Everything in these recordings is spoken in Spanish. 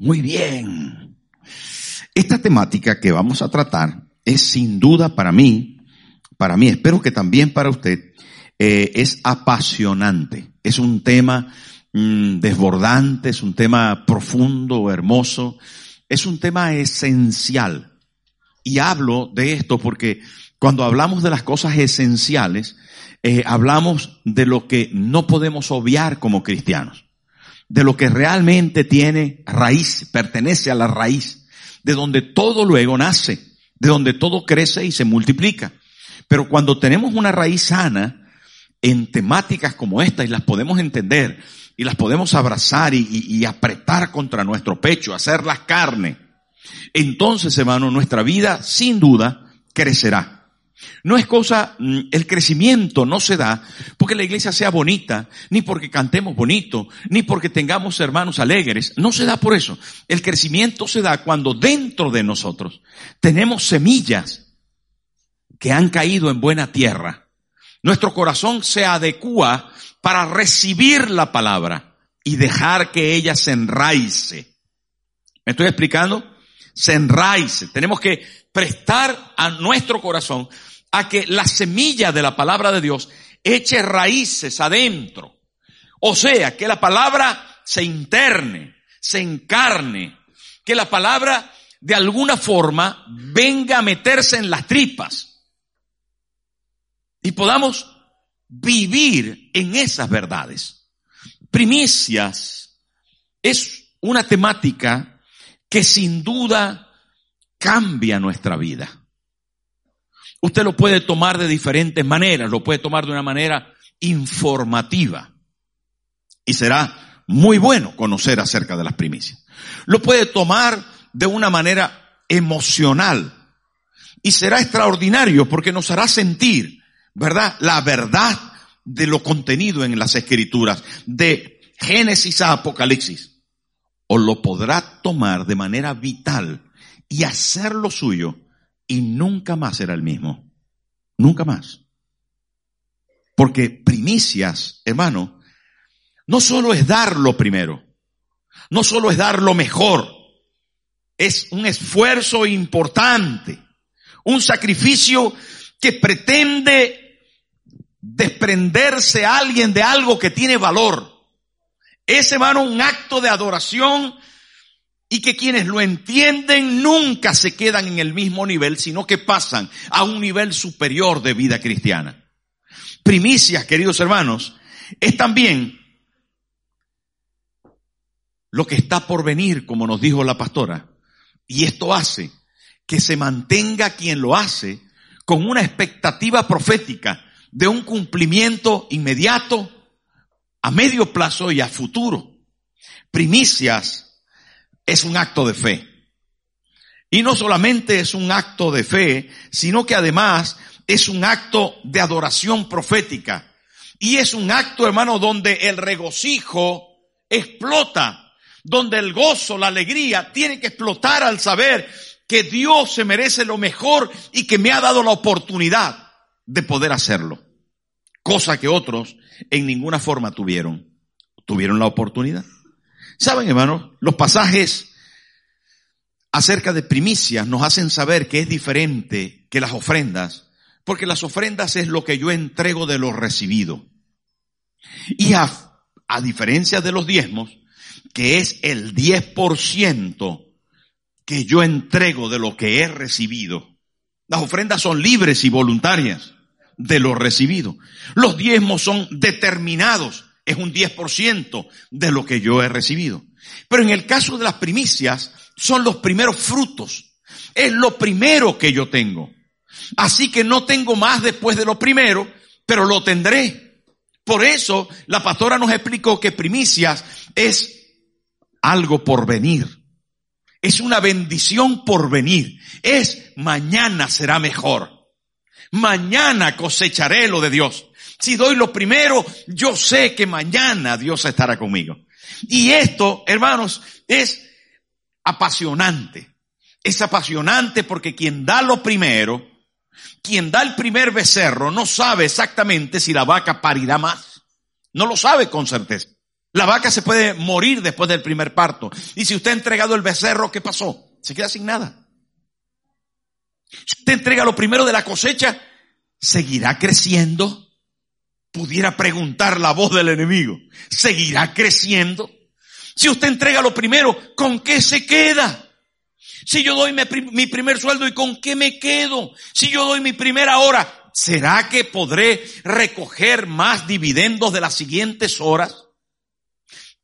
Muy bien. Esta temática que vamos a tratar es sin duda para mí, para mí, espero que también para usted, eh, es apasionante. Es un tema mm, desbordante, es un tema profundo, hermoso, es un tema esencial. Y hablo de esto porque cuando hablamos de las cosas esenciales, eh, hablamos de lo que no podemos obviar como cristianos de lo que realmente tiene raíz, pertenece a la raíz, de donde todo luego nace, de donde todo crece y se multiplica. Pero cuando tenemos una raíz sana en temáticas como esta y las podemos entender y las podemos abrazar y, apretar contra nuestro pecho, hacerlas carne, entonces hermano, nuestra vida sin duda crecerá. No es cosa, mm, el crecimiento no se da porque la iglesia sea bonita, ni porque cantemos bonito, ni porque tengamos hermanos alegres. No se da por eso. El crecimiento se da cuando dentro de nosotros tenemos semillas que han caído en buena tierra. Nuestro corazón se adecua para recibir la palabra y dejar que ella se enraice. ¿Me estoy explicando? Se enraice. Tenemos que prestar a nuestro corazón a que la semilla de la palabra de Dios eche raíces adentro. O sea, que la palabra se interne, se encarne, que la palabra de alguna forma venga a meterse en las tripas y podamos vivir en esas verdades. Primicias es una temática que sin duda cambia nuestra vida. Usted lo puede tomar de diferentes maneras, lo puede tomar de una manera informativa. Y será muy bueno conocer acerca de las primicias. Lo puede tomar de una manera emocional. Y será extraordinario porque nos hará sentir, ¿verdad? La verdad de lo contenido en las escrituras, de Génesis a Apocalipsis. O lo podrá tomar de manera vital y hacer lo suyo y nunca más será el mismo. Nunca más. Porque primicias, hermano, no solo es dar lo primero, no solo es dar lo mejor, es un esfuerzo importante, un sacrificio que pretende desprenderse a alguien de algo que tiene valor. Es, hermano, un acto de adoración y que quienes lo entienden nunca se quedan en el mismo nivel, sino que pasan a un nivel superior de vida cristiana. Primicias, queridos hermanos, es también lo que está por venir, como nos dijo la pastora. Y esto hace que se mantenga quien lo hace con una expectativa profética de un cumplimiento inmediato, a medio plazo y a futuro. Primicias es un acto de fe. Y no solamente es un acto de fe, sino que además es un acto de adoración profética. Y es un acto, hermano, donde el regocijo explota, donde el gozo, la alegría tiene que explotar al saber que Dios se merece lo mejor y que me ha dado la oportunidad de poder hacerlo. Cosa que otros en ninguna forma tuvieron. Tuvieron la oportunidad. Saben, hermanos, los pasajes acerca de primicias nos hacen saber que es diferente que las ofrendas, porque las ofrendas es lo que yo entrego de lo recibido. Y a, a diferencia de los diezmos, que es el 10% que yo entrego de lo que he recibido. Las ofrendas son libres y voluntarias de lo recibido. Los diezmos son determinados es un 10% de lo que yo he recibido. Pero en el caso de las primicias, son los primeros frutos. Es lo primero que yo tengo. Así que no tengo más después de lo primero, pero lo tendré. Por eso la pastora nos explicó que primicias es algo por venir. Es una bendición por venir. Es mañana será mejor. Mañana cosecharé lo de Dios. Si doy lo primero, yo sé que mañana Dios estará conmigo. Y esto, hermanos, es apasionante. Es apasionante porque quien da lo primero, quien da el primer becerro, no sabe exactamente si la vaca parirá más. No lo sabe con certeza. La vaca se puede morir después del primer parto. Y si usted ha entregado el becerro, ¿qué pasó? Se queda sin nada. Si usted entrega lo primero de la cosecha, ¿seguirá creciendo? Pudiera preguntar la voz del enemigo. ¿Seguirá creciendo? Si usted entrega lo primero, ¿con qué se queda? Si yo doy mi primer sueldo y con qué me quedo? Si yo doy mi primera hora, ¿será que podré recoger más dividendos de las siguientes horas?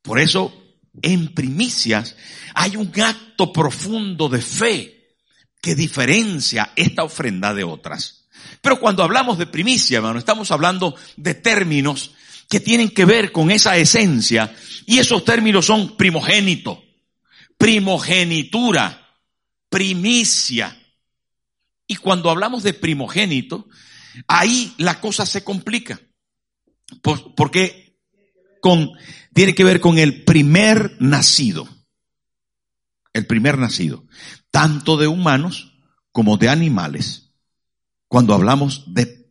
Por eso, en primicias hay un acto profundo de fe que diferencia esta ofrenda de otras. Pero cuando hablamos de primicia, hermano, estamos hablando de términos que tienen que ver con esa esencia y esos términos son primogénito, primogenitura, primicia. Y cuando hablamos de primogénito, ahí la cosa se complica. porque tiene que ver con el primer nacido. El primer nacido. Tanto de humanos como de animales. Cuando hablamos de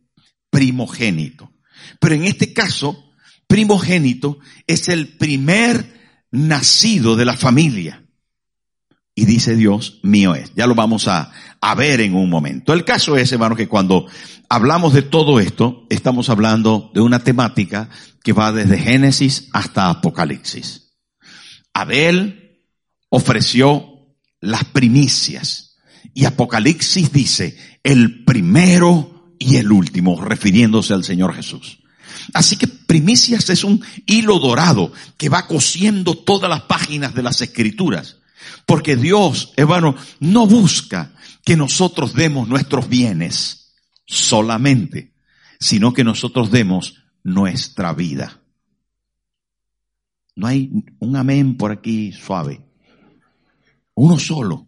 primogénito. Pero en este caso, primogénito es el primer nacido de la familia y dice Dios, mío es. Ya lo vamos a, ver en un momento. El caso es, hermano, que cuando hablamos de todo esto, estamos hablando de una temática que va desde Génesis hasta Apocalipsis. Abel ofreció las primicias y Apocalipsis dice el primero y el último, refiriéndose al Señor Jesús. Así que primicias es un hilo dorado que va cosiendo todas las páginas de las escrituras porque Dios, hermano, no busca que nosotros demos nuestros bienes solamente, sino que nosotros demos nuestra vida. No hay un amén por aquí suave. Uno solo.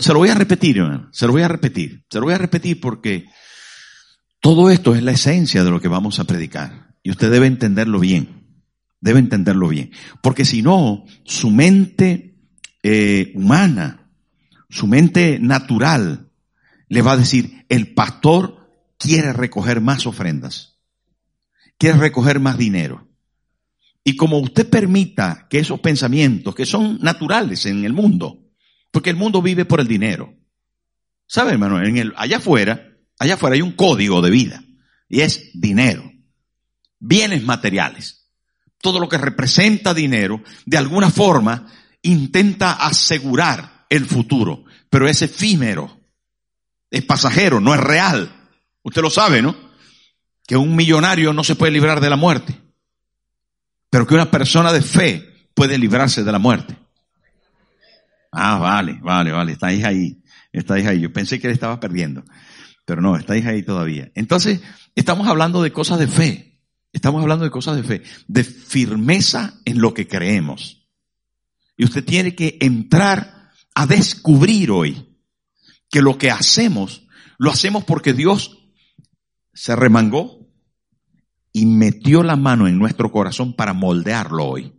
Se lo voy a repetir. Se lo voy a repetir. Se lo voy a repetir porque todo esto es la esencia de lo que vamos a predicar. Y usted debe entenderlo bien. Debe entenderlo bien. Porque si no, su mente eh, humana, su mente natural, le va a decir, el pastor quiere recoger más ofrendas, quiere recoger más dinero. Y como usted permita que esos pensamientos, que son naturales en el mundo, porque el mundo vive por el dinero. ¿Sabe, hermano? En el, allá afuera, allá afuera hay un código de vida y es dinero, bienes materiales. Todo lo que representa dinero, de alguna forma, intenta asegurar el futuro, pero es efímero, es pasajero, no es real. Usted lo sabe, ¿no? Que un millonario no se puede librar de la muerte, pero que una persona de fe puede librarse de la muerte. Ah, vale, vale, vale, estáis ahí, estáis ahí. Yo pensé que le estaba perdiendo, pero no, estáis ahí todavía. Entonces, estamos hablando de cosas de fe, estamos hablando de cosas de fe, de firmeza en lo que creemos. Y usted tiene que entrar a descubrir hoy que lo que hacemos, lo hacemos porque Dios se remangó y metió la mano en nuestro corazón para moldearlo hoy,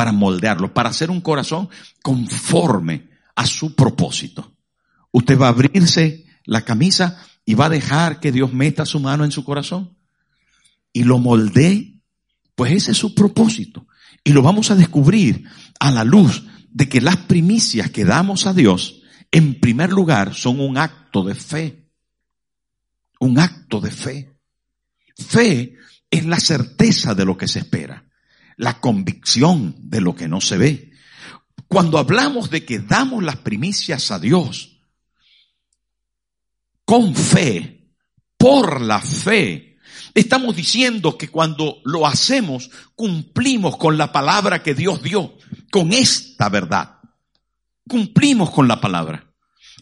para moldearlo, para hacer un corazón conforme a su propósito. Usted va a abrirse la camisa y va a dejar que Dios meta su mano en su corazón y lo moldee, pues ese es su propósito. Y lo vamos a descubrir a la luz de que las primicias que damos a Dios, en primer lugar, son un acto de fe. Un acto de fe. Fe es la certeza de lo que se espera, la convicción de lo que no se ve. Cuando hablamos de que damos las primicias a Dios con fe, por la fe, Estamos diciendo que cuando lo hacemos, cumplimos con la palabra que Dios dio, con esta verdad. Cumplimos con la palabra.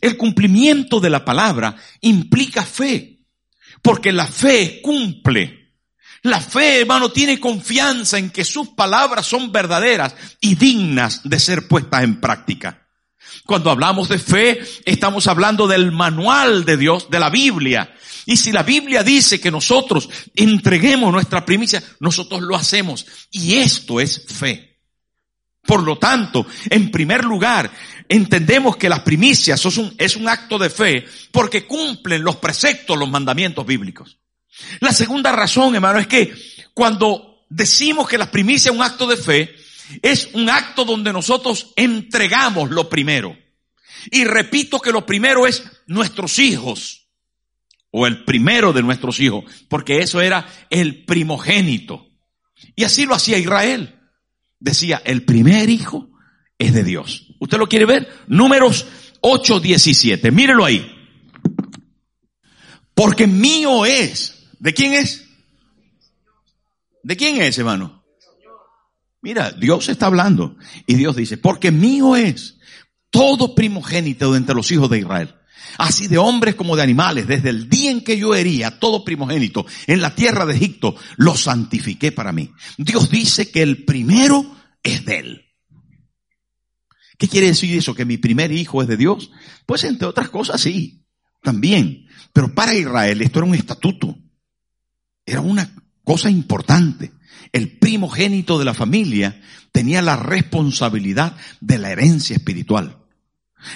El cumplimiento de la palabra implica fe, porque la fe cumple. La fe, hermano, tiene confianza en que sus palabras son verdaderas y dignas de ser puestas en práctica. Cuando hablamos de fe, estamos hablando del manual de Dios, de la Biblia, y si la Biblia dice que nosotros entreguemos nuestra primicia, nosotros lo hacemos. Y esto es fe. Por lo tanto, en primer lugar, entendemos que las primicias es un, es un acto de fe porque cumplen los preceptos, los mandamientos bíblicos. La segunda razón, hermano, es que cuando decimos que la primicia es un acto de fe, es un acto donde nosotros entregamos lo primero. Y repito que lo primero es nuestros hijos, o el primero de nuestros hijos, porque eso era el primogénito. Y así lo hacía Israel. Decía, el primer hijo es de Dios. ¿Usted lo quiere ver? Números 8, 17. Mírelo ahí. Porque mío es. ¿De quién es? ¿De quién es, hermano? Mira, Dios está hablando. Y Dios dice, porque mío es todo primogénito entre los hijos de Israel. Así de hombres como de animales, desde el día en que yo hería todo primogénito en la tierra de Egipto, lo santifiqué para mí. Dios dice que el primero es de él. ¿Qué quiere decir eso? ¿Que mi primer hijo es de Dios? Pues entre otras cosas sí, también. Pero para Israel esto era un estatuto. Era una cosa importante. El primogénito de la familia tenía la responsabilidad de la herencia espiritual.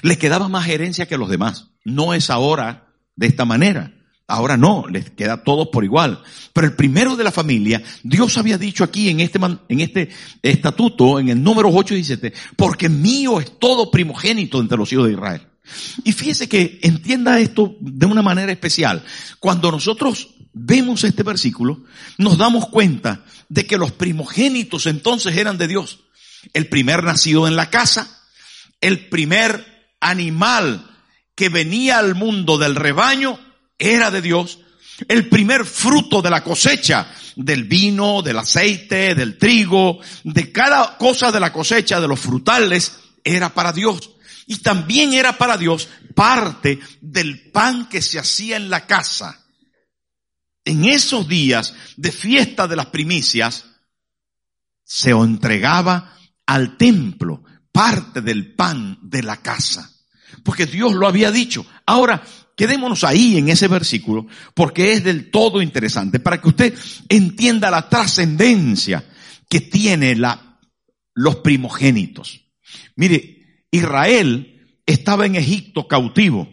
Le quedaba más herencia que los demás. No es ahora de esta manera. Ahora no, les queda todo por igual. Pero el primero de la familia, Dios había dicho aquí en este, en este estatuto, en el número 8 y 17, porque mío es todo primogénito entre los hijos de Israel. Y fíjese que entienda esto de una manera especial. Cuando nosotros vemos este versículo, nos damos cuenta de que los primogénitos entonces eran de Dios. El primer nacido en la casa, el primer animal que venía al mundo del rebaño era de Dios. El primer fruto de la cosecha, del vino, del aceite, del trigo, de cada cosa de la cosecha, de los frutales, era para Dios. Y también era para Dios parte del pan que se hacía en la casa. En esos días de fiesta de las primicias, se entregaba al templo parte del pan de la casa. Porque Dios lo había dicho. Ahora, quedémonos ahí en ese versículo, porque es del todo interesante, para que usted entienda la trascendencia que tiene la, los primogénitos. Mire, Israel estaba en Egipto cautivo.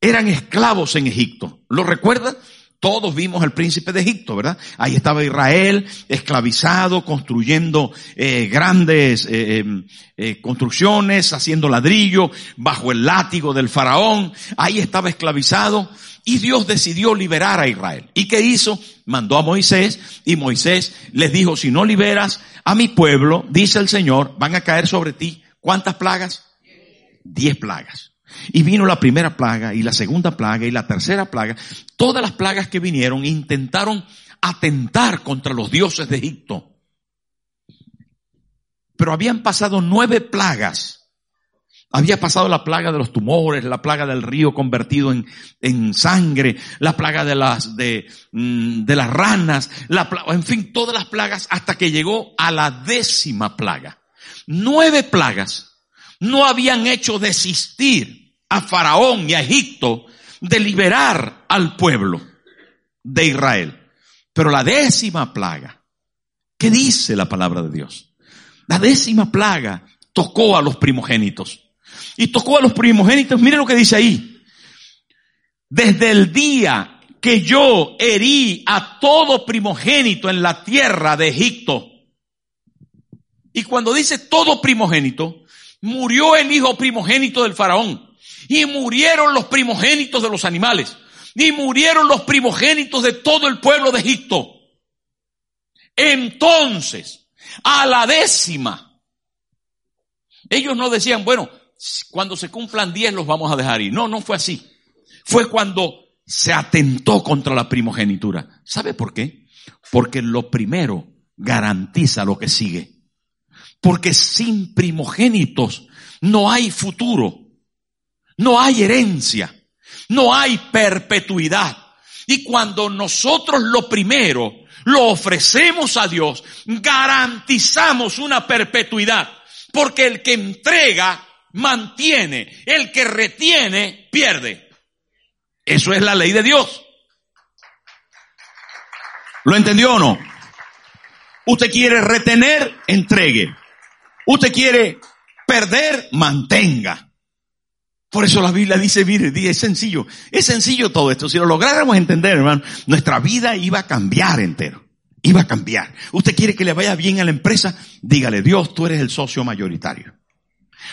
Eran esclavos en Egipto. ¿Lo recuerda? Todos vimos al príncipe de Egipto, ¿verdad? Ahí estaba Israel esclavizado, construyendo eh, grandes eh, em, eh, construcciones, haciendo ladrillo, bajo el látigo del faraón. Ahí estaba esclavizado y Dios decidió liberar a Israel. ¿Y qué hizo? Mandó a Moisés y Moisés les dijo, si no liberas a mi pueblo, dice el Señor, van a caer sobre ti. ¿Cuántas plagas? Diez plagas. Y vino la primera plaga y la segunda plaga y la tercera plaga. Todas las plagas que vinieron intentaron atentar contra los dioses de Egipto. Pero habían pasado nueve plagas. Había pasado la plaga de los tumores, la plaga del río convertido en, en sangre, la plaga de las, de, mm, de las ranas, la en fin, todas las plagas hasta que llegó a la décima plaga. Nueve plagas no habían hecho desistir a Faraón y a Egipto de liberar al pueblo de Israel. Pero la décima plaga, ¿qué dice la palabra de Dios? La décima plaga tocó a los primogénitos. Y tocó a los primogénitos, miren lo que dice ahí. Desde el día que yo herí a todo primogénito en la tierra de Egipto. Y cuando dice todo primogénito, murió el hijo primogénito del faraón. Y murieron los primogénitos de los animales. Y murieron los primogénitos de todo el pueblo de Egipto. Entonces, a la décima, ellos no decían, bueno, cuando se cumplan diez los vamos a dejar ir. No, no fue así. Fue cuando se atentó contra la primogenitura. ¿Sabe por qué? Porque lo primero garantiza lo que sigue. Porque sin primogénitos no hay futuro, no hay herencia, no hay perpetuidad. Y cuando nosotros lo primero lo ofrecemos a Dios, garantizamos una perpetuidad. Porque el que entrega, mantiene. El que retiene, pierde. Eso es la ley de Dios. ¿Lo entendió o no? Usted quiere retener, entregue. Usted quiere perder, mantenga. Por eso la Biblia dice, mire, es sencillo. Es sencillo todo esto. Si lo lográramos entender, hermano, nuestra vida iba a cambiar entero. iba a cambiar. Usted quiere que le vaya bien a la empresa, dígale, Dios, tú eres el socio mayoritario.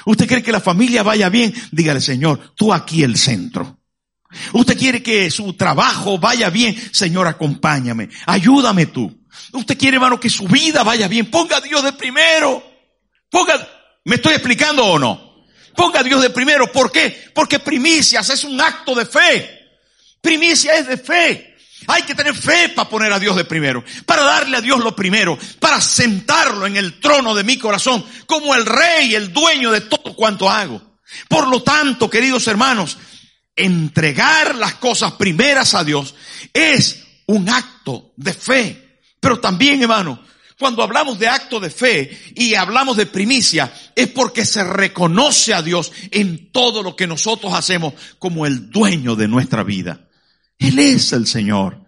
Usted quiere que la familia vaya bien, dígale, Señor, tú aquí el centro. Usted quiere que su trabajo vaya bien, Señor, acompáñame, ayúdame tú. Usted quiere, hermano, que su vida vaya bien, ponga a Dios de primero. Ponga, ¿me estoy explicando o no? Ponga a Dios de primero. ¿Por qué? Porque primicias es un acto de fe. Primicia es de fe. Hay que tener fe para poner a Dios de primero, para darle a Dios lo primero, para sentarlo en el trono de mi corazón como el rey, el dueño de todo cuanto hago. Por lo tanto, queridos hermanos, entregar las cosas primeras a Dios es un acto de fe. Pero también, hermano, cuando hablamos de acto de fe y hablamos de primicia, es porque se reconoce a Dios en todo lo que nosotros hacemos como el dueño de nuestra vida. Él es el Señor.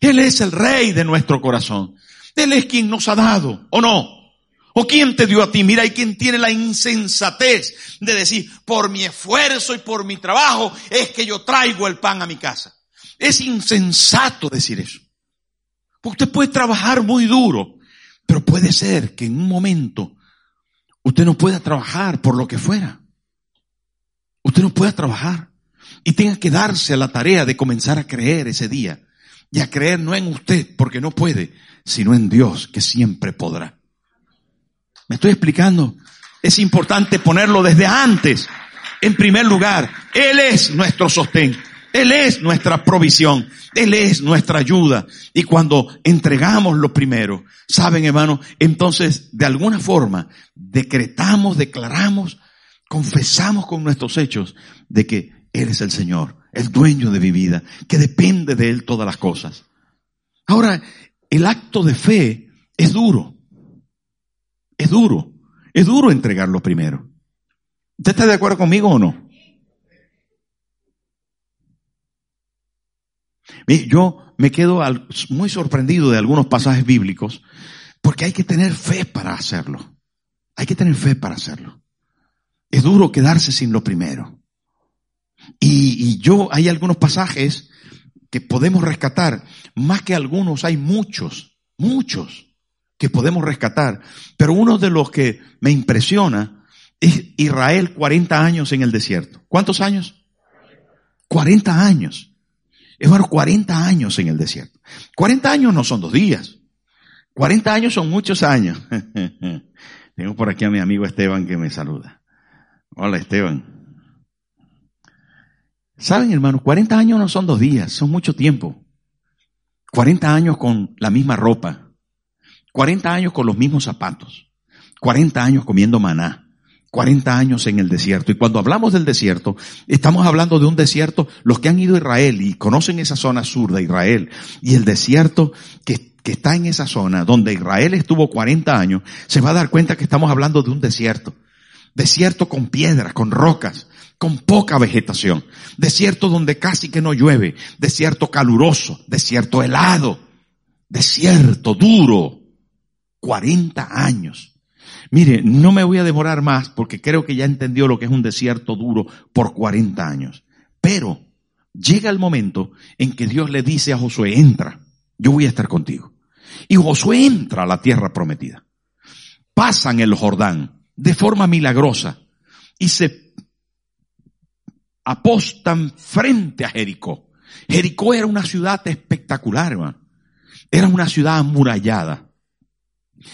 Él es el Rey de nuestro corazón. Él es quien nos ha dado, ¿o no? ¿O quién te dio a ti? Mira, hay quien tiene la insensatez de decir, por mi esfuerzo y por mi trabajo es que yo traigo el pan a mi casa. Es insensato decir eso. Porque usted puede trabajar muy duro, pero puede ser que en un momento usted no pueda trabajar por lo que fuera. Usted no pueda trabajar y tenga que darse a la tarea de comenzar a creer ese día. Y a creer no en usted, porque no puede, sino en Dios, que siempre podrá. ¿Me estoy explicando? Es importante ponerlo desde antes. En primer lugar, Él es nuestro sostén. Él es nuestra provisión. Él es nuestra ayuda. Y cuando entregamos lo primero, saben hermano, entonces de alguna forma decretamos, declaramos, confesamos con nuestros hechos de que Él es el Señor, el dueño de mi vida, que depende de Él todas las cosas. Ahora, el acto de fe es duro. Es duro. Es duro entregar lo primero. ¿Usted está de acuerdo conmigo o no? Yo me quedo muy sorprendido de algunos pasajes bíblicos porque hay que tener fe para hacerlo. Hay que tener fe para hacerlo. Es duro quedarse sin lo primero. Y, yo, hay algunos pasajes que podemos rescatar. Más que algunos, hay muchos, muchos que podemos rescatar. Pero uno de los que me impresiona es Israel 40 años en el desierto. ¿Cuántos años? 40 años. Hermano, 40 años en el desierto. 40 años no son dos días. 40 años son muchos años. Tengo por aquí a mi amigo Esteban que me saluda. Hola Esteban. Saben, hermano, 40 años no son dos días, son mucho tiempo. 40 años con la misma ropa. 40 años con los mismos zapatos. 40 años comiendo maná. 40 años en el desierto. Y cuando hablamos del desierto, estamos hablando de un desierto, los que han ido a Israel y conocen esa zona sur de Israel, y el desierto que, que está en esa zona, donde Israel estuvo 40 años, se va a dar cuenta que estamos hablando de un desierto. Desierto con piedras, con rocas, con poca vegetación. Desierto donde casi que no llueve. Desierto caluroso, desierto helado, desierto duro. 40 años. Mire, no me voy a demorar más porque creo que ya entendió lo que es un desierto duro por 40 años. Pero llega el momento en que Dios le dice a Josué, entra, yo voy a estar contigo. Y Josué entra a la tierra prometida. Pasan el Jordán de forma milagrosa y se apostan frente a Jericó. Jericó era una ciudad espectacular, hermano. Era una ciudad amurallada.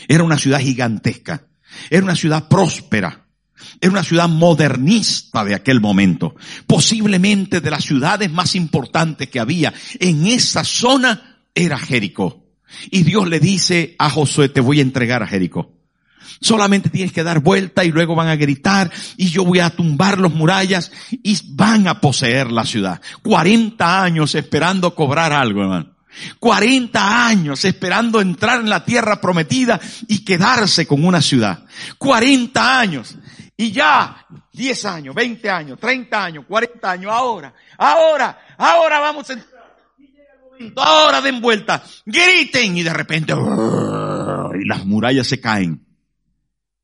Era una ciudad gigantesca. Era una ciudad próspera. Era una ciudad modernista de aquel momento. Posiblemente de las ciudades más importantes que había en esa zona era Jericó. Y Dios le dice a Josué, te voy a entregar a Jericó. Solamente tienes que dar vuelta y luego van a gritar y yo voy a tumbar los murallas y van a poseer la ciudad. 40 años esperando cobrar algo, hermano. 40 años esperando entrar en la tierra prometida y quedarse con una ciudad. 40 años. Y ya 10 años, 20 años, 30 años, 40 años, ahora, ahora, ahora vamos a entrar. Ahora den vuelta, griten y de repente y las murallas se caen.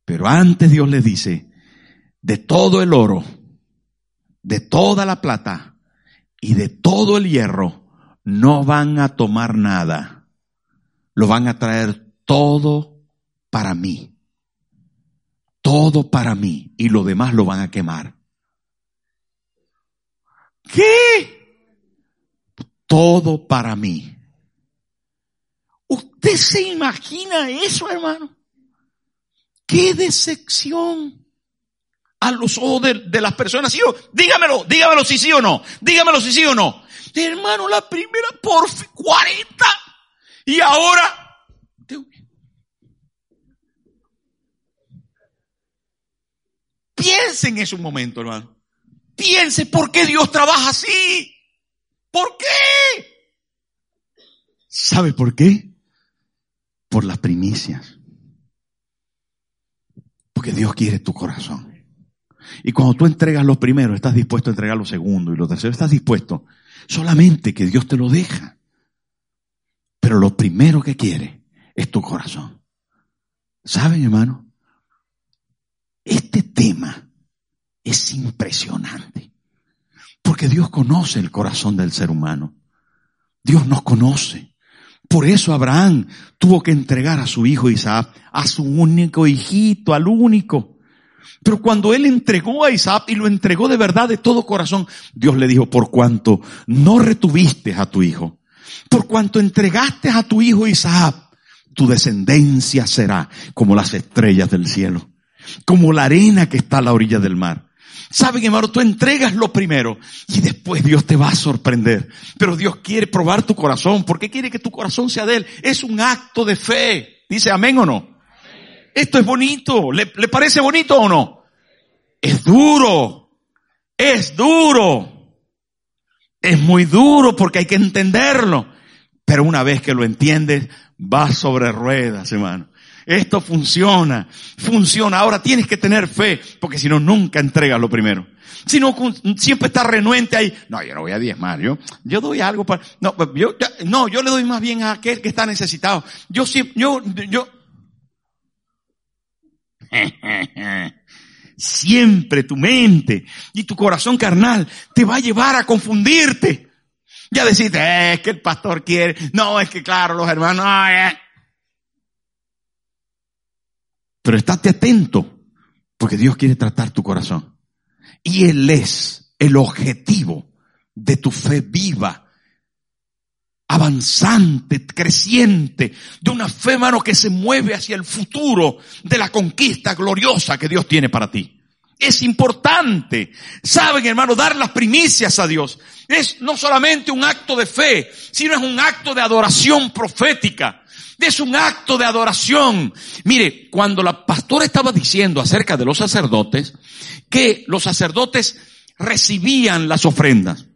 Pero antes Dios les dice, de todo el oro, de toda la plata y de todo el hierro, no van a tomar nada. lo van a traer todo para mí. Todo para mí. Y lo demás lo van a quemar. ¿Qué? Todo para mí. ¿Usted se imagina eso, hermano? ¡Qué decepción! A los ojos de, las personas. ¿Sí? Dígamelo, dígamelo si sí o no. Dígamelo si sí o no. Hermano, la primera por 40. Y ahora. Piense en un momento, hermano. Piense por qué Dios trabaja así. ¿Por qué? ¿Sabe por qué? Por las primicias. Porque Dios quiere tu corazón. Y cuando tú entregas lo primero, estás dispuesto a entregar lo segundo y lo tercero, estás dispuesto solamente que Dios te lo deja. Pero lo primero que quiere es tu corazón. ¿Saben, hermano? Este tema es impresionante. Porque Dios conoce el corazón del ser humano. Dios nos conoce. Por eso Abraham tuvo que entregar a su hijo Isaac, a su único hijito, al único. Pero cuando él entregó a Isaac y lo entregó de verdad de todo corazón, Dios le dijo, por cuanto no retuviste a tu hijo, por cuanto entregaste a tu hijo Isaac, tu descendencia será como las estrellas del cielo, como la arena que está a la orilla del mar. Saben, hermano, tú entregas lo primero y después Dios te va a sorprender. Pero Dios quiere probar tu corazón. ¿Por qué quiere que tu corazón sea de Él? Es un acto de fe. Dice amén o no. Esto es bonito. ¿Le, ¿Le, parece bonito o no? Es duro. Es duro. Es muy duro porque hay que entenderlo. Pero una vez que lo entiendes, va sobre ruedas, hermano. Esto funciona, funciona. Ahora tienes que tener fe, porque si no, nunca entregas lo primero. Si no, siempre está renuente ahí. No, yo no voy a diezmar. Yo, yo doy algo para, no, yo, no, yo le doy más bien a aquel que está necesitado. Yo sí, yo, yo. Siempre tu mente y tu corazón carnal te va a llevar a confundirte. Ya decirte, eh, es que el pastor quiere. No, es que claro, los hermanos, eh. Pero estate atento, porque Dios quiere tratar tu corazón. Y Él es el objetivo de tu fe viva, avanzante, creciente, de una fe, mano, que se mueve hacia el futuro de la conquista gloriosa que Dios tiene para ti. Es importante, saben hermano, dar las primicias a Dios. Es no solamente un acto de fe, sino es un acto de adoración profética. Es un acto de adoración. Mire, cuando la pastora estaba diciendo acerca de los sacerdotes, que los sacerdotes recibían las ofrendas.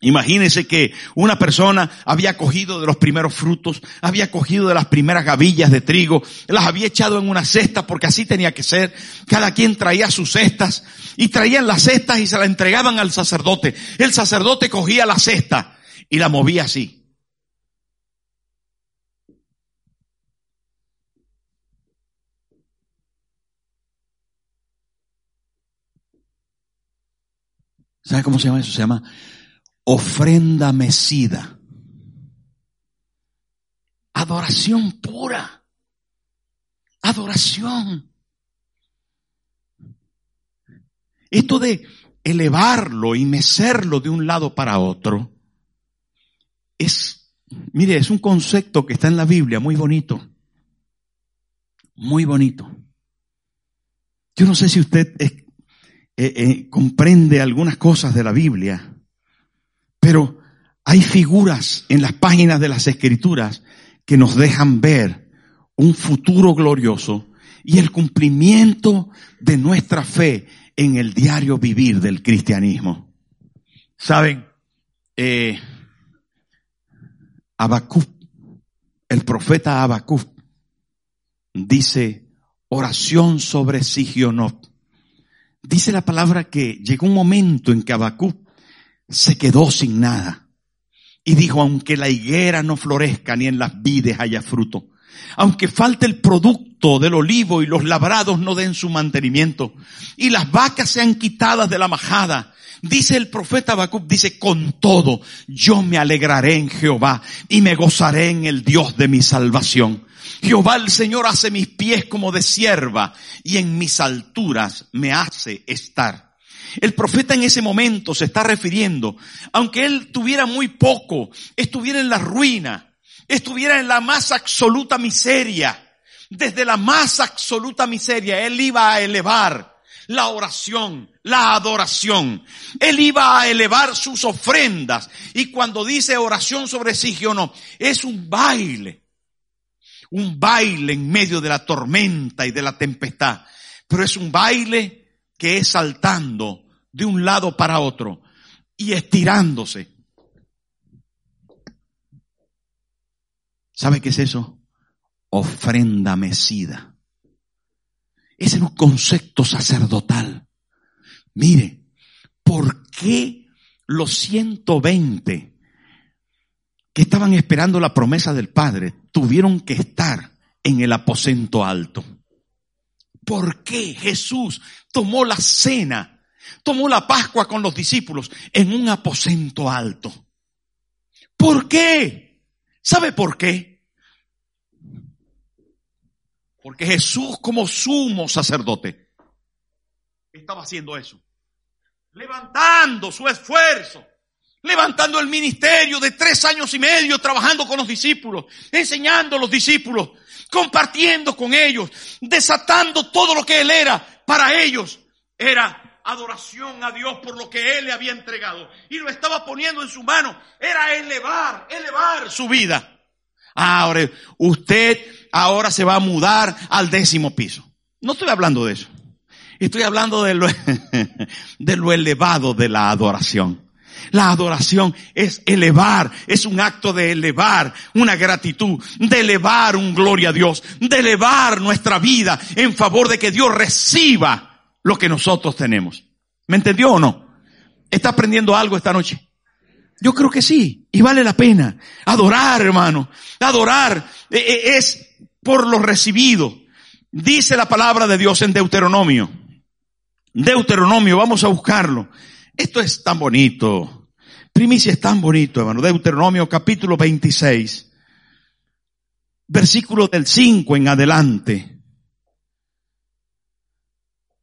Imagínense que una persona había cogido de los primeros frutos, había cogido de las primeras gavillas de trigo, las había echado en una cesta porque así tenía que ser. Cada quien traía sus cestas y traían las cestas y se la entregaban al sacerdote. El sacerdote cogía la cesta y la movía así. ¿Sabe cómo se llama eso? Se llama ofrenda mecida. Adoración pura. Adoración. Esto de elevarlo y mecerlo de un lado para otro es, mire, es un concepto que está en la Biblia muy bonito. Muy bonito. Yo no sé si usted eh, eh, comprende algunas cosas de la Biblia, pero hay figuras en las páginas de las escrituras que nos dejan ver un futuro glorioso y el cumplimiento de nuestra fe en el diario vivir del cristianismo. Saben, eh, el profeta Habacuc, dice oración sobre Sigionot. Dice la palabra que llegó un momento en que Abacú se quedó sin nada. Y dijo, aunque la higuera no florezca ni en las vides haya fruto, aunque falte el producto del olivo y los labrados no den su mantenimiento, y las vacas sean quitadas de la majada, dice el profeta Habacuc, dice, con todo, yo me alegraré en Jehová y me gozaré en el Dios de mi salvación. Jehová el Señor hace mis pies como de sierva y en mis alturas me hace estar. El profeta en ese momento se está refiriendo, aunque él tuviera muy poco, estuviera en la ruina, estuviera en la más absoluta miseria, desde la más absoluta miseria, él iba a elevar la oración, la adoración. Él iba a elevar sus ofrendas. Y cuando dice oración sobre sí o no, es un baile. Un baile en medio de la tormenta y de la tempestad. Pero es un baile que es saltando de un lado para otro y estirándose ¿Sabe qué es eso? Ofrenda mecida. Ese es un concepto sacerdotal. Mire, ¿por qué los 120 que estaban esperando la promesa del Padre tuvieron que estar en el aposento alto? ¿Por qué Jesús tomó la cena, tomó la Pascua con los discípulos en un aposento alto? ¿Por qué? ¿Sabe por qué? Porque Jesús como sumo sacerdote estaba haciendo eso. Levantando su esfuerzo, levantando el ministerio de tres años y medio trabajando con los discípulos, enseñando a los discípulos, compartiendo con ellos, desatando todo lo que Él era para ellos. Era adoración a Dios por lo que Él le había entregado. Y lo estaba poniendo en su mano. Era elevar, elevar su vida. Ahora, usted ahora se va a mudar al décimo piso. No estoy hablando de eso. Estoy hablando de lo, de lo elevado de la adoración. La adoración es elevar, es un acto de elevar una gratitud, de elevar un gloria a Dios, de elevar nuestra vida en favor de que Dios reciba lo que nosotros tenemos. ¿Me entendió o no? ¿Está aprendiendo algo esta noche? Yo creo que sí, y vale la pena. Adorar, hermano. Adorar eh, eh, es por lo recibido. Dice la palabra de Dios en Deuteronomio. Deuteronomio, vamos a buscarlo. Esto es tan bonito. Primicia es tan bonito, hermano. Deuteronomio capítulo 26, versículo del 5 en adelante.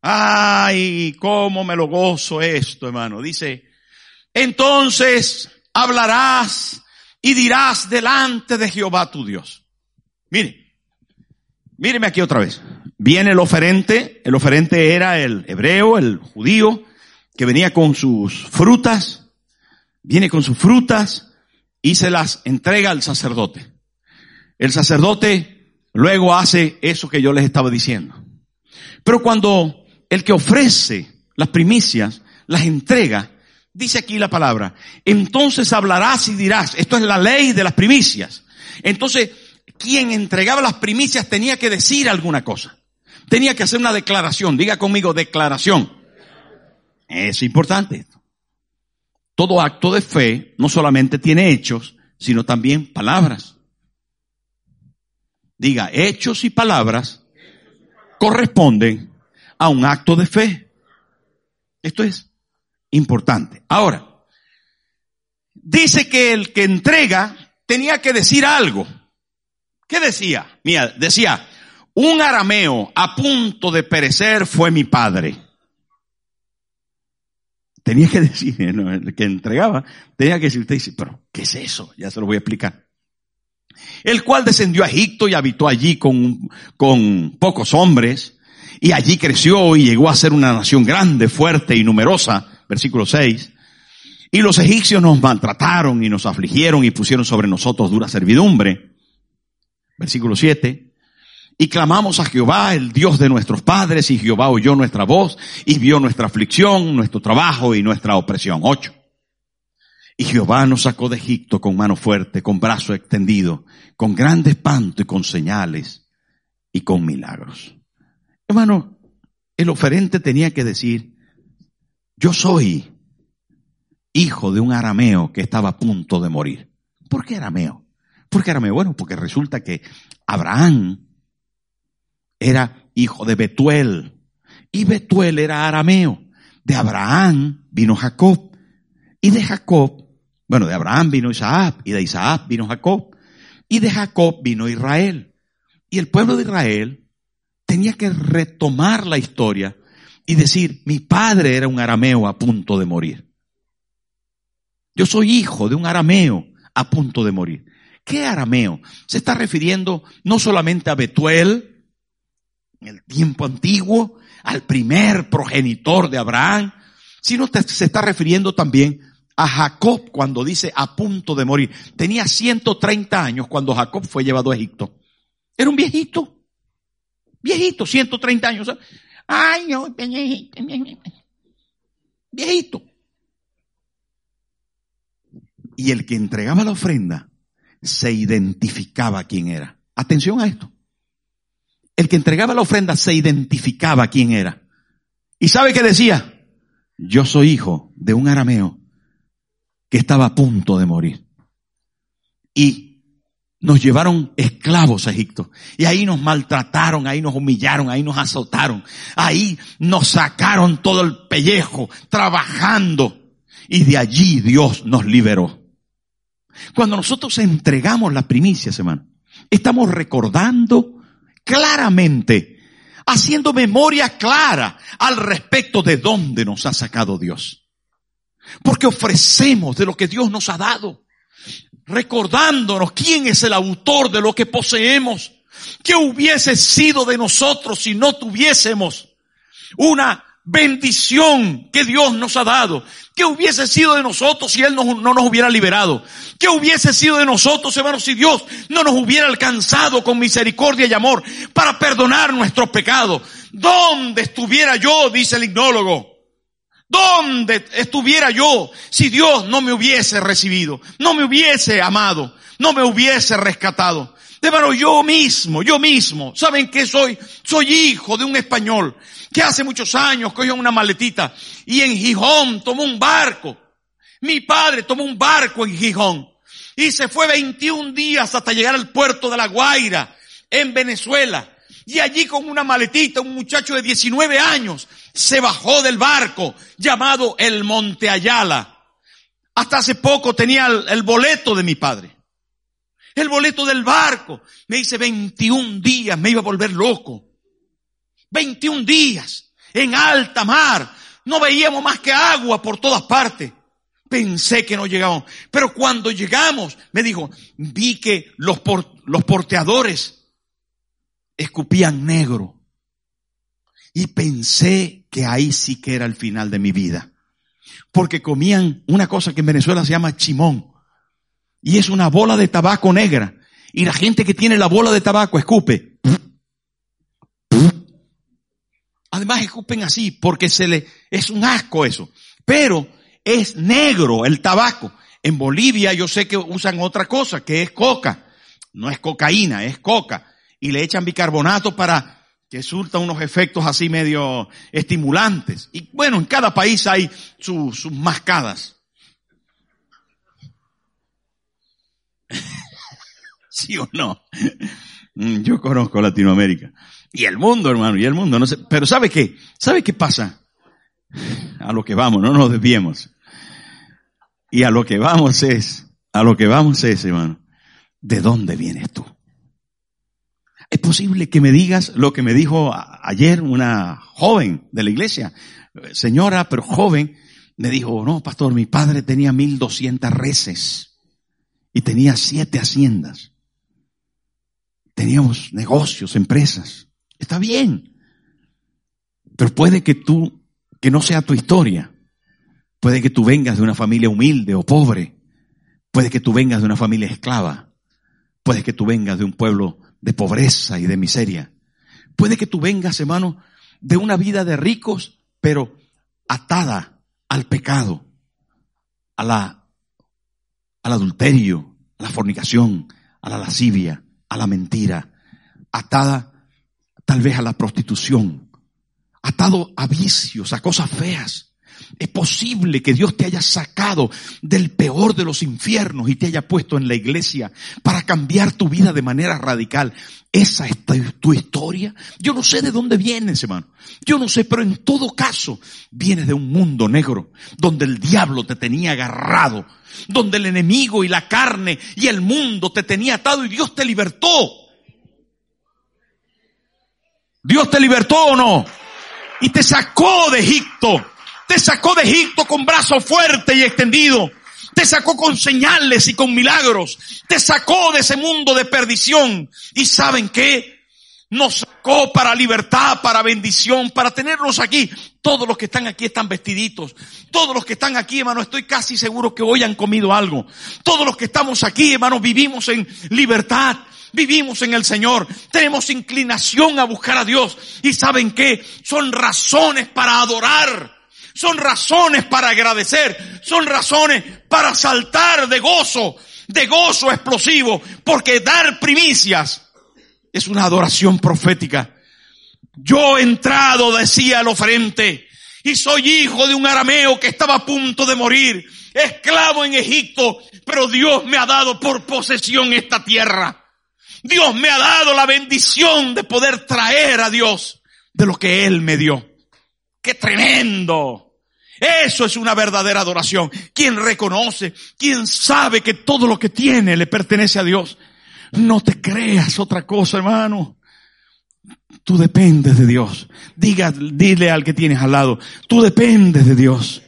Ay, cómo me lo gozo esto, hermano. Dice, entonces hablarás y dirás delante de Jehová tu Dios. Mire, míreme aquí otra vez. Viene el oferente, el oferente era el hebreo, el judío, que venía con sus frutas, viene con sus frutas y se las entrega al sacerdote. El sacerdote luego hace eso que yo les estaba diciendo. Pero cuando el que ofrece las primicias, las entrega, dice aquí la palabra, entonces hablarás y dirás, esto es la ley de las primicias. Entonces, quien entregaba las primicias tenía que decir alguna cosa. Tenía que hacer una declaración. Diga conmigo, declaración. Es importante. Todo acto de fe no solamente tiene hechos, sino también palabras. Diga, hechos y palabras corresponden a un acto de fe. Esto es importante. Ahora, dice que el que entrega tenía que decir algo. ¿Qué decía? Mira, decía, un arameo a punto de perecer fue mi padre. Tenía que decir, el que entregaba, tenía que decir, usted dice, pero ¿qué es eso? Ya se lo voy a explicar. El cual descendió a Egipto y habitó allí con, con pocos hombres y allí creció y llegó a ser una nación grande, fuerte y numerosa, versículo 6. Y los egipcios nos maltrataron y nos afligieron y pusieron sobre nosotros dura servidumbre. Versículo 7. Y clamamos a Jehová, el Dios de nuestros padres, y Jehová oyó nuestra voz y vio nuestra aflicción, nuestro trabajo y nuestra opresión. 8. Y Jehová nos sacó de Egipto con mano fuerte, con brazo extendido, con grande espanto y con señales y con milagros. Hermano, el oferente tenía que decir, yo soy hijo de un arameo que estaba a punto de morir. ¿Por qué arameo? ¿Por qué arameo? Bueno, porque resulta que Abraham era hijo de Betuel y Betuel era arameo. De Abraham vino Jacob y de Jacob, bueno, de Abraham vino Isaac y de Isaac vino Jacob y de Jacob vino Israel. Y el pueblo de Israel tenía que retomar la historia y decir, mi padre era un arameo a punto de morir. Yo soy hijo de un arameo a punto de morir. ¿Qué arameo? Se está refiriendo no solamente a Betuel, en el tiempo antiguo, al primer progenitor de Abraham, sino se está refiriendo también a Jacob cuando dice a punto de morir. Tenía 130 años cuando Jacob fue llevado a Egipto. Era un viejito. Viejito, 130 años. Ay, no, viejito. Y el que entregaba la ofrenda se identificaba quién era. Atención a esto. El que entregaba la ofrenda se identificaba quién era. ¿Y sabe qué decía? Yo soy hijo de un arameo que estaba a punto de morir. Y nos llevaron esclavos a Egipto. Y ahí nos maltrataron, ahí nos humillaron, ahí nos azotaron. Ahí nos sacaron todo el pellejo, trabajando. Y de allí Dios nos liberó. Cuando nosotros entregamos las primicias, hermano, estamos recordando claramente, haciendo memoria clara al respecto de dónde nos ha sacado Dios. Porque ofrecemos de lo que Dios nos ha dado recordándonos quién es el autor de lo que poseemos. ¿Qué hubiese sido de nosotros si no tuviésemos una bendición que Dios nos ha dado? ¿Qué hubiese sido de nosotros si Él no, no, nos hubiera liberado? ¿Qué hubiese sido de nosotros, hermanos, si Dios no nos hubiera alcanzado con misericordia y amor para perdonar nuestros pecados? ¿Dónde estuviera yo? Dice el ignólogo. ¿Dónde estuviera yo si Dios no me hubiese recibido, no me hubiese amado, no me hubiese rescatado? Hermano, yo mismo, yo mismo, ¿saben qué soy? Soy hijo de un español que hace muchos años cogió una maletita y en Gijón tomó un barco. Mi padre tomó un barco en Gijón y se fue 21 días hasta llegar al puerto de La Guaira en Venezuela. Y allí con una maletita, un muchacho de 19 años se bajó del barco llamado el Monte Ayala. Hasta hace poco tenía el, boleto de mi padre. El boleto del barco. Me dice 21 días, me iba a volver loco. 21 días en alta mar. No veíamos más que agua por todas partes. Pensé que no llegábamos. Pero cuando llegamos, me dijo, vi que los, los porteadores escupían negro. Y pensé que ahí sí que era el final de mi vida. Porque comían una cosa que en Venezuela se llama chimón. Y es una bola de tabaco negra. Y la gente que tiene la bola de tabaco escupe. Además escupen así porque se le, es un asco eso. Pero es negro el tabaco. En Bolivia yo sé que usan otra cosa, que es coca. No es cocaína, es coca y le echan bicarbonato para que surta unos efectos así medio estimulantes. Y bueno, en cada país hay sus mascadas. ¿Sí o no? Mm, yo conozco Latinoamérica. Y el mundo, hermano, y el mundo, no sé. Pero ¿sabe qué? ¿Sabe qué pasa? A lo que vamos, no nos desviemos. Y a lo que vamos es, a lo que vamos es, hermano, ¿de dónde vienes tú? Es posible que me digas lo que me dijo ayer una joven de la iglesia, señora, pero joven, me dijo, no, pastor, mi padre tenía mil doscientas reses y tenía siete haciendas. Teníamos negocios, empresas. Está bien. Pero puede que tú, que no sea tu historia. Puede que tú vengas de una familia humilde o pobre. Puede que tú vengas de una familia esclava. Puede que tú vengas de un pueblo de pobreza y de miseria. Puede que tú vengas, hermano, de una vida de ricos, pero atada al pecado, a la, al adulterio, a la fornicación, a la lascivia, a la mentira, atada tal vez a la prostitución, atado a vicios, a cosas feas. Es posible que Dios te haya sacado del peor de los infiernos y te haya puesto en la iglesia para cambiar tu vida de manera radical. Esa es tu historia. Yo no sé de dónde vienes, hermano. Yo no sé, pero en todo caso, vienes de un mundo negro donde el diablo te tenía agarrado, donde el enemigo y la carne y el mundo te tenía atado y Dios te libertó. Dios te libertó o no? Y te sacó de Egipto. Te sacó de Egipto con brazo fuerte y extendido. Te sacó con señales y con milagros. Te sacó de ese mundo de perdición. ¿Y saben qué? Nos sacó para libertad, para bendición, para tenerlos aquí. Todos los que están aquí están vestiditos. Todos los que están aquí, hermano, estoy casi seguro que hoy han comido algo. Todos los que estamos aquí, hermano, vivimos en libertad vivimos en el Señor, tenemos inclinación a buscar a Dios. Y saben que son razones para adorar, son razones para agradecer, son razones para saltar de gozo, de gozo explosivo, porque dar primicias es una adoración profética. Yo he entrado, decía el oferente, y soy hijo de un arameo que estaba a punto de morir, esclavo en Egipto, pero Dios me ha dado por posesión esta tierra. Dios me ha dado la bendición de poder traer a Dios de lo que Él me dio. ¡Qué tremendo! Eso es una verdadera adoración. Quien reconoce, quien sabe que todo lo que tiene le pertenece a Dios. No te creas otra cosa, hermano. Tú dependes de Dios. Diga, dile al que tienes al lado, tú dependes de Dios.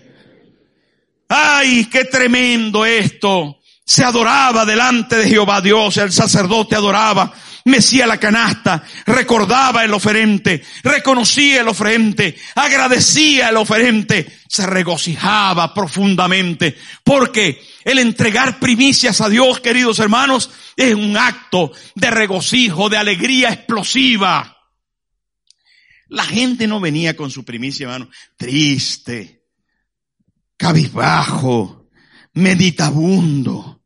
Ay, qué tremendo esto se adoraba delante de Jehová Dios, el sacerdote adoraba, mecía la canasta, recordaba el oferente, reconocía el oferente, agradecía el oferente, se regocijaba profundamente, porque el entregar primicias a Dios, queridos hermanos, es un acto de regocijo, de alegría explosiva. La gente no venía con su primicia, hermano, triste, cabizbajo, meditabundo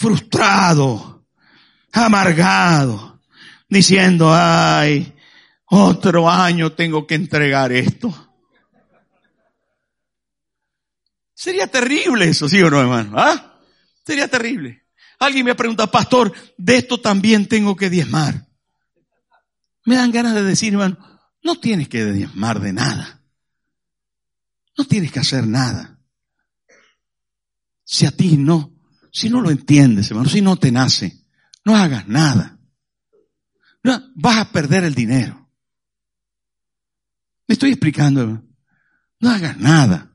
frustrado, amargado, diciendo, ay, otro año tengo que entregar esto. Sería terrible eso, ¿sí o no, hermano? ¿Ah? Sería terrible. Alguien me pregunta, pastor, de esto también tengo que diezmar. Me dan ganas de decir, hermano, no tienes que diezmar de nada. No tienes que hacer nada. Si a ti no si no lo entiendes, hermano, si no te nace, no hagas nada. No, vas a perder el dinero. Me estoy explicando, hermano. No hagas nada.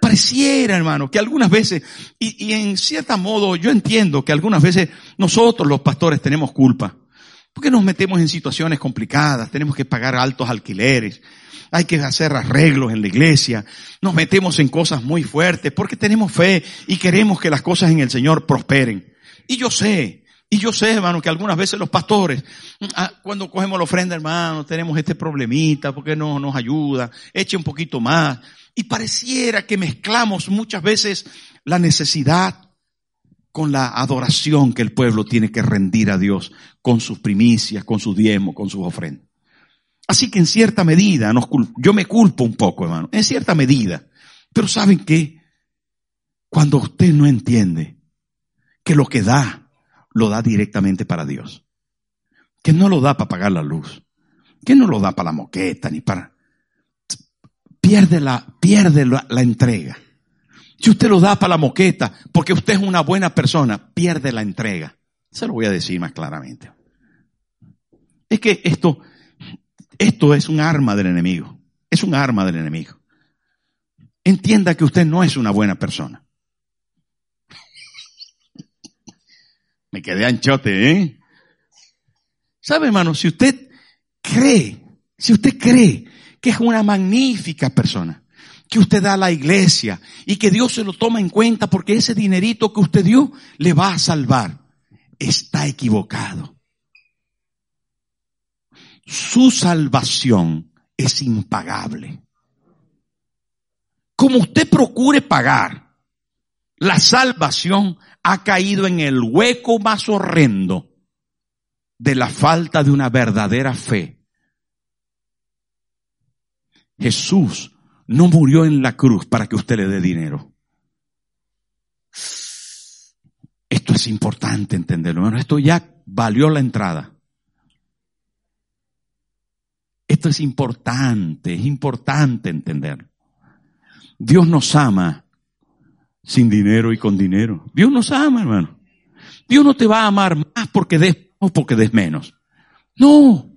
Pareciera, hermano, que algunas veces, y, y en cierto modo yo entiendo que algunas veces nosotros los pastores tenemos culpa. Porque nos metemos en situaciones complicadas, tenemos que pagar altos alquileres, hay que hacer arreglos en la iglesia, nos metemos en cosas muy fuertes porque tenemos fe y queremos que las cosas en el Señor prosperen. Y yo sé, y yo sé, hermano, que algunas veces los pastores, ah, cuando cogemos la ofrenda, hermano, tenemos este problemita porque no nos ayuda, eche un poquito más. Y pareciera que mezclamos muchas veces la necesidad con la adoración que el pueblo tiene que rendir a Dios con sus primicias, con sus diezmos, con sus ofrendas. Así que en cierta medida, yo me culpo un poco, hermano, en cierta medida. Pero ¿saben qué? Cuando usted no entiende que lo que da, lo da directamente para Dios. Que no lo da para pagar la luz. Que no lo da para la moqueta ni para... Pierde la, pierde la, la entrega. Si usted lo da para la moqueta, porque usted es una buena persona, pierde la entrega. Se lo voy a decir más claramente. Es que esto, esto es un arma del enemigo. Es un arma del enemigo. Entienda que usted no es una buena persona. Me quedé anchote, ¿eh? ¿Sabe, hermano? Si usted cree, si usted cree que es una magnífica persona, que usted da a la iglesia y que Dios se lo toma en cuenta porque ese dinerito que usted dio le va a salvar, está equivocado su salvación es impagable. Como usted procure pagar, la salvación ha caído en el hueco más horrendo de la falta de una verdadera fe. Jesús no murió en la cruz para que usted le dé dinero. Esto es importante entenderlo, hermano. Esto ya valió la entrada. Esto es importante, es importante entenderlo. Dios nos ama sin dinero y con dinero. Dios nos ama, hermano. Dios no te va a amar más porque des o porque des menos. No.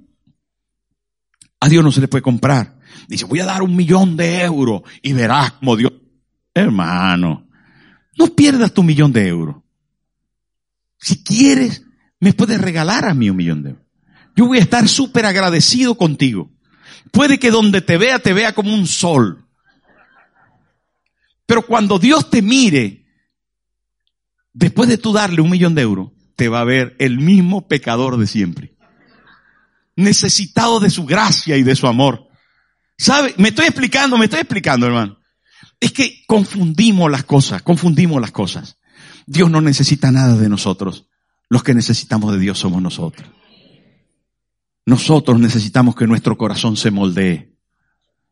A Dios no se le puede comprar. Dice, voy a dar un millón de euros y verás como Dios. Hermano, no pierdas tu millón de euros. Si quieres, me puedes regalar a mí un millón de euros. Yo voy a estar súper agradecido contigo. Puede que donde te vea, te vea como un sol. Pero cuando Dios te mire, después de tú darle un millón de euros, te va a ver el mismo pecador de siempre. Necesitado de su gracia y de su amor. ¿Sabe? Me estoy explicando, me estoy explicando, hermano. Es que confundimos las cosas, confundimos las cosas. Dios no necesita nada de nosotros. Los que necesitamos de Dios somos nosotros. Nosotros necesitamos que nuestro corazón se moldee.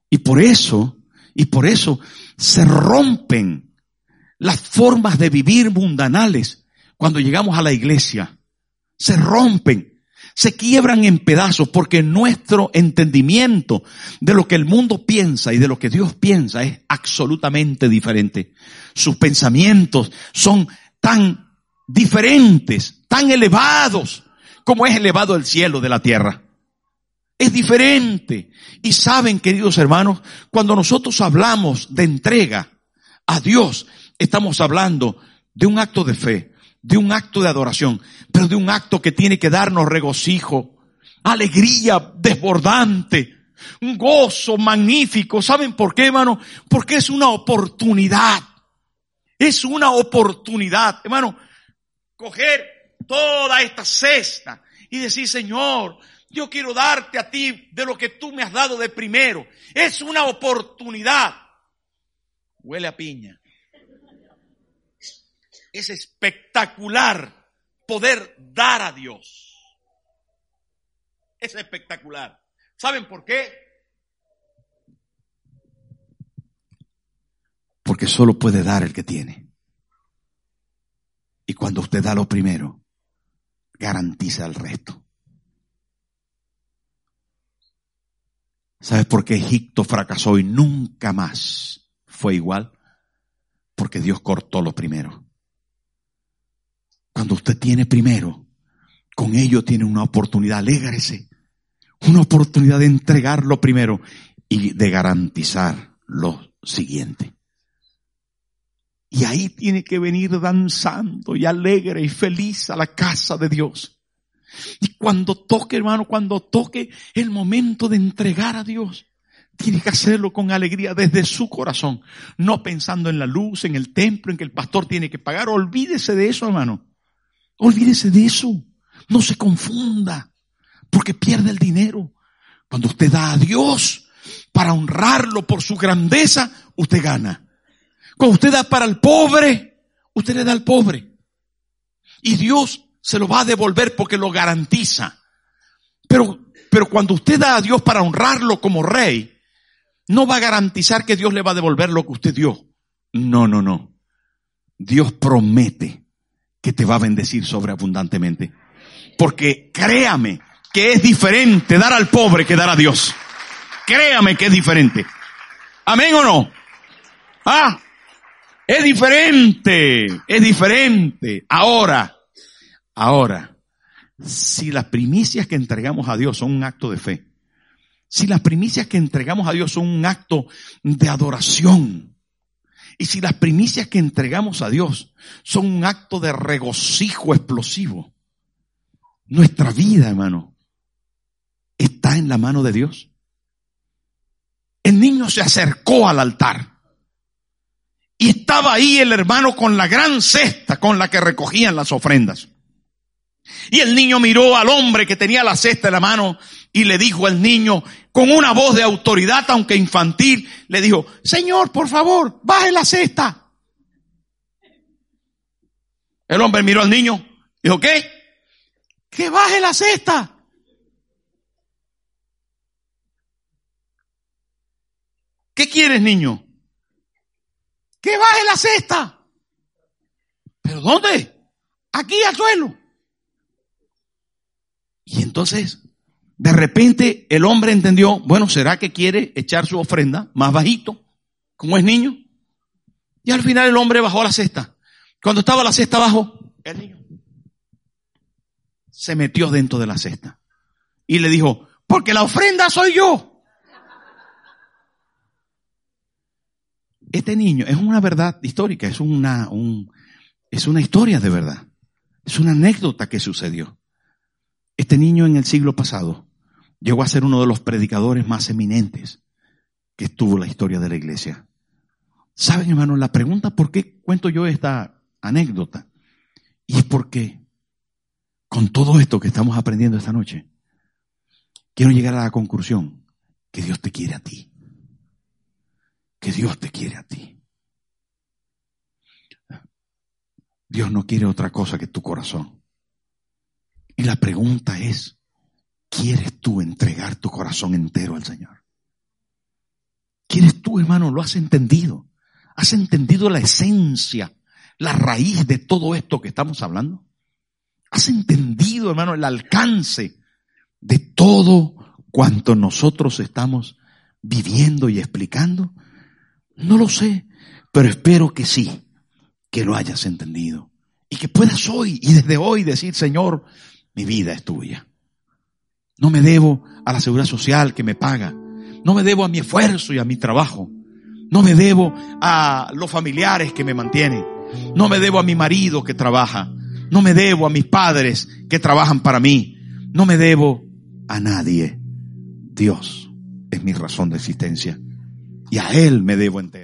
Y por eso, y por eso se rompen las formas de vivir mundanales cuando llegamos a la iglesia. Se rompen, se quiebran en pedazos porque nuestro entendimiento de lo que el mundo piensa y de lo que Dios piensa es absolutamente diferente. Sus pensamientos son tan diferentes, tan elevados, como es elevado el cielo de la tierra. Es diferente. Y saben, queridos hermanos, cuando nosotros hablamos de entrega a Dios, estamos hablando de un acto de fe, de un acto de adoración, pero de un acto que tiene que darnos regocijo, alegría desbordante, un gozo magnífico. ¿Saben por qué, hermano? Porque es una oportunidad. Es una oportunidad, hermano, coger toda esta cesta y decir, Señor, yo quiero darte a ti de lo que tú me has dado de primero. Es una oportunidad. Huele a piña. Es espectacular poder dar a Dios. Es espectacular. ¿Saben por qué? Porque solo puede dar el que tiene. Y cuando usted da lo primero, garantiza el resto. ¿Sabes por qué Egipto fracasó y nunca más fue igual? Porque Dios cortó lo primero. Cuando usted tiene primero, con ello tiene una oportunidad, alégrese, una oportunidad de entregar lo primero y de garantizar lo siguiente. Y ahí tiene que venir danzando y alegre y feliz a la casa de Dios. Y cuando toque, hermano, cuando toque el momento de entregar a Dios, tiene que hacerlo con alegría desde su corazón, no pensando en la luz, en el templo, en que el pastor tiene que pagar. Olvídese de eso, hermano. Olvídese de eso. No se confunda, porque pierde el dinero. Cuando usted da a Dios para honrarlo por su grandeza, usted gana. Cuando usted da para el pobre, usted le da al pobre. Y Dios se lo va a devolver porque lo garantiza. Pero, pero cuando usted da a Dios para honrarlo como rey, no va a garantizar que Dios le va a devolver lo que usted dio. No, no, no. Dios promete que te va a bendecir sobreabundantemente. Porque créame que es diferente dar al pobre que dar a Dios. Créame que es diferente. Amén o no? Ah, es diferente, es diferente. Ahora, Ahora, si las primicias que entregamos a Dios son un acto de fe, si las primicias que entregamos a Dios son un acto de adoración, y si las primicias que entregamos a Dios son un acto de regocijo explosivo, nuestra vida, hermano, está en la mano de Dios. El niño se acercó al altar y estaba ahí el hermano con la gran cesta con la que recogían las ofrendas. Y el niño miró al hombre que tenía la cesta en la mano y le dijo al niño, con una voz de autoridad, aunque infantil, le dijo, Señor, por favor, baje la cesta. El hombre miró al niño, dijo, ¿qué? Que baje la cesta. ¿Qué, quieres, niño? Que baje la cesta. ¿Pero dónde? Aquí al suelo. Y entonces, de repente, el hombre entendió, bueno, ¿será que quiere echar su ofrenda más bajito? Como es niño. Y al final el hombre bajó la cesta. Cuando estaba la cesta abajo, el niño se metió dentro de la cesta. Y le dijo, porque la ofrenda soy yo. Este niño es una verdad histórica, es una, un, es una historia de verdad. Es una anécdota que sucedió. Este niño en el siglo pasado llegó a ser uno de los predicadores más eminentes que tuvo la historia de la iglesia. Saben, hermanos, la pregunta por qué cuento yo esta anécdota. Y es porque con todo esto que estamos aprendiendo esta noche, quiero llegar a la conclusión que Dios te quiere a ti. Que Dios te quiere a ti. Dios no quiere otra cosa que tu corazón. Y la pregunta es, ¿quieres tú entregar tu corazón entero al Señor? ¿Quieres tú, hermano? ¿Lo has entendido? ¿Has entendido la esencia, la raíz de todo esto que estamos hablando? ¿Has entendido, hermano, el alcance de todo cuanto nosotros estamos viviendo y explicando? No lo sé, pero espero que sí, que lo hayas entendido. Y que puedas hoy y desde hoy decir, Señor, mi vida es tuya. No me debo a la seguridad social que me paga. No me debo a mi esfuerzo y a mi trabajo. No me debo a los familiares que me mantienen. No me debo a mi marido que trabaja. No me debo a mis padres que trabajan para mí. No me debo a nadie. Dios es mi razón de existencia. Y a Él me debo entero.